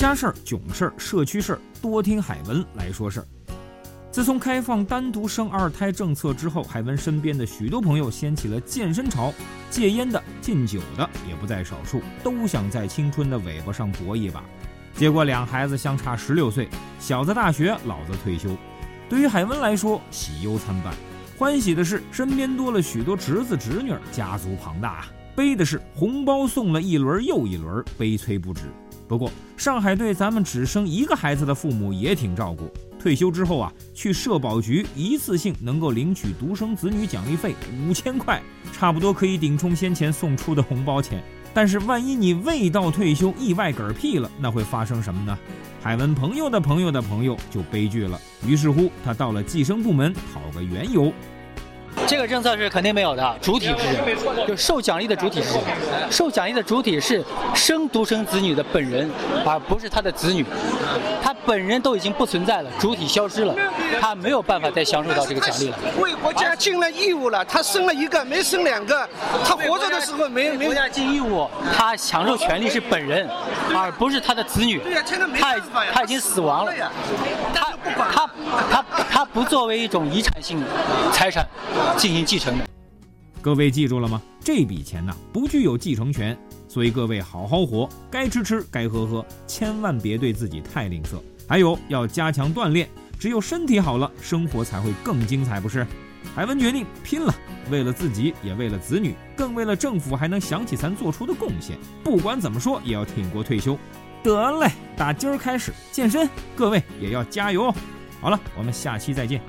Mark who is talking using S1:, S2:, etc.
S1: 家事儿、囧事儿、社区事儿，多听海文来说事儿。自从开放单独生二胎政策之后，海文身边的许多朋友掀起了健身潮，戒烟的、禁酒的也不在少数，都想在青春的尾巴上搏一把。结果两孩子相差十六岁，小子大学，老子退休。对于海文来说，喜忧参半。欢喜的是，身边多了许多侄子侄女，家族庞大啊；悲的是，红包送了一轮又一轮，悲催不止。不过，上海对咱们只生一个孩子的父母也挺照顾。退休之后啊，去社保局一次性能够领取独生子女奖励费五千块，差不多可以顶充先前送出的红包钱。但是万一你未到退休意外嗝屁了，那会发生什么呢？海文朋友的朋友的朋友就悲剧了。于是乎，他到了计生部门讨个缘由。
S2: 这个政策是肯定没有的，主体是谁？就受奖励的主体是谁？受奖励的主体是生独生子女的本人，而不是他的子女。他本人都已经不存在了，主体消失了，他没有办法再享受到这个奖励了。
S3: 为国家尽了义务了，他生了一个，没生两个，他活着的时候没没
S2: 国家尽义务，他享受权利是本人，而不是他的子女。
S3: 对呀，现在没
S2: 他他已经死亡了。他
S3: 不管
S2: 他他他不作为一种遗产性财产进行继承的。
S1: 各位记住了吗？这笔钱呢不具有继承权，所以各位好好活，该吃吃，该喝喝，千万别对自己太吝啬。还有要加强锻炼，只有身体好了，生活才会更精彩，不是？海文决定拼了，为了自己，也为了子女，更为了政府还能想起咱做出的贡献。不管怎么说，也要挺过退休。得嘞，打今儿开始健身，各位也要加油哦。好了，我们下期再见。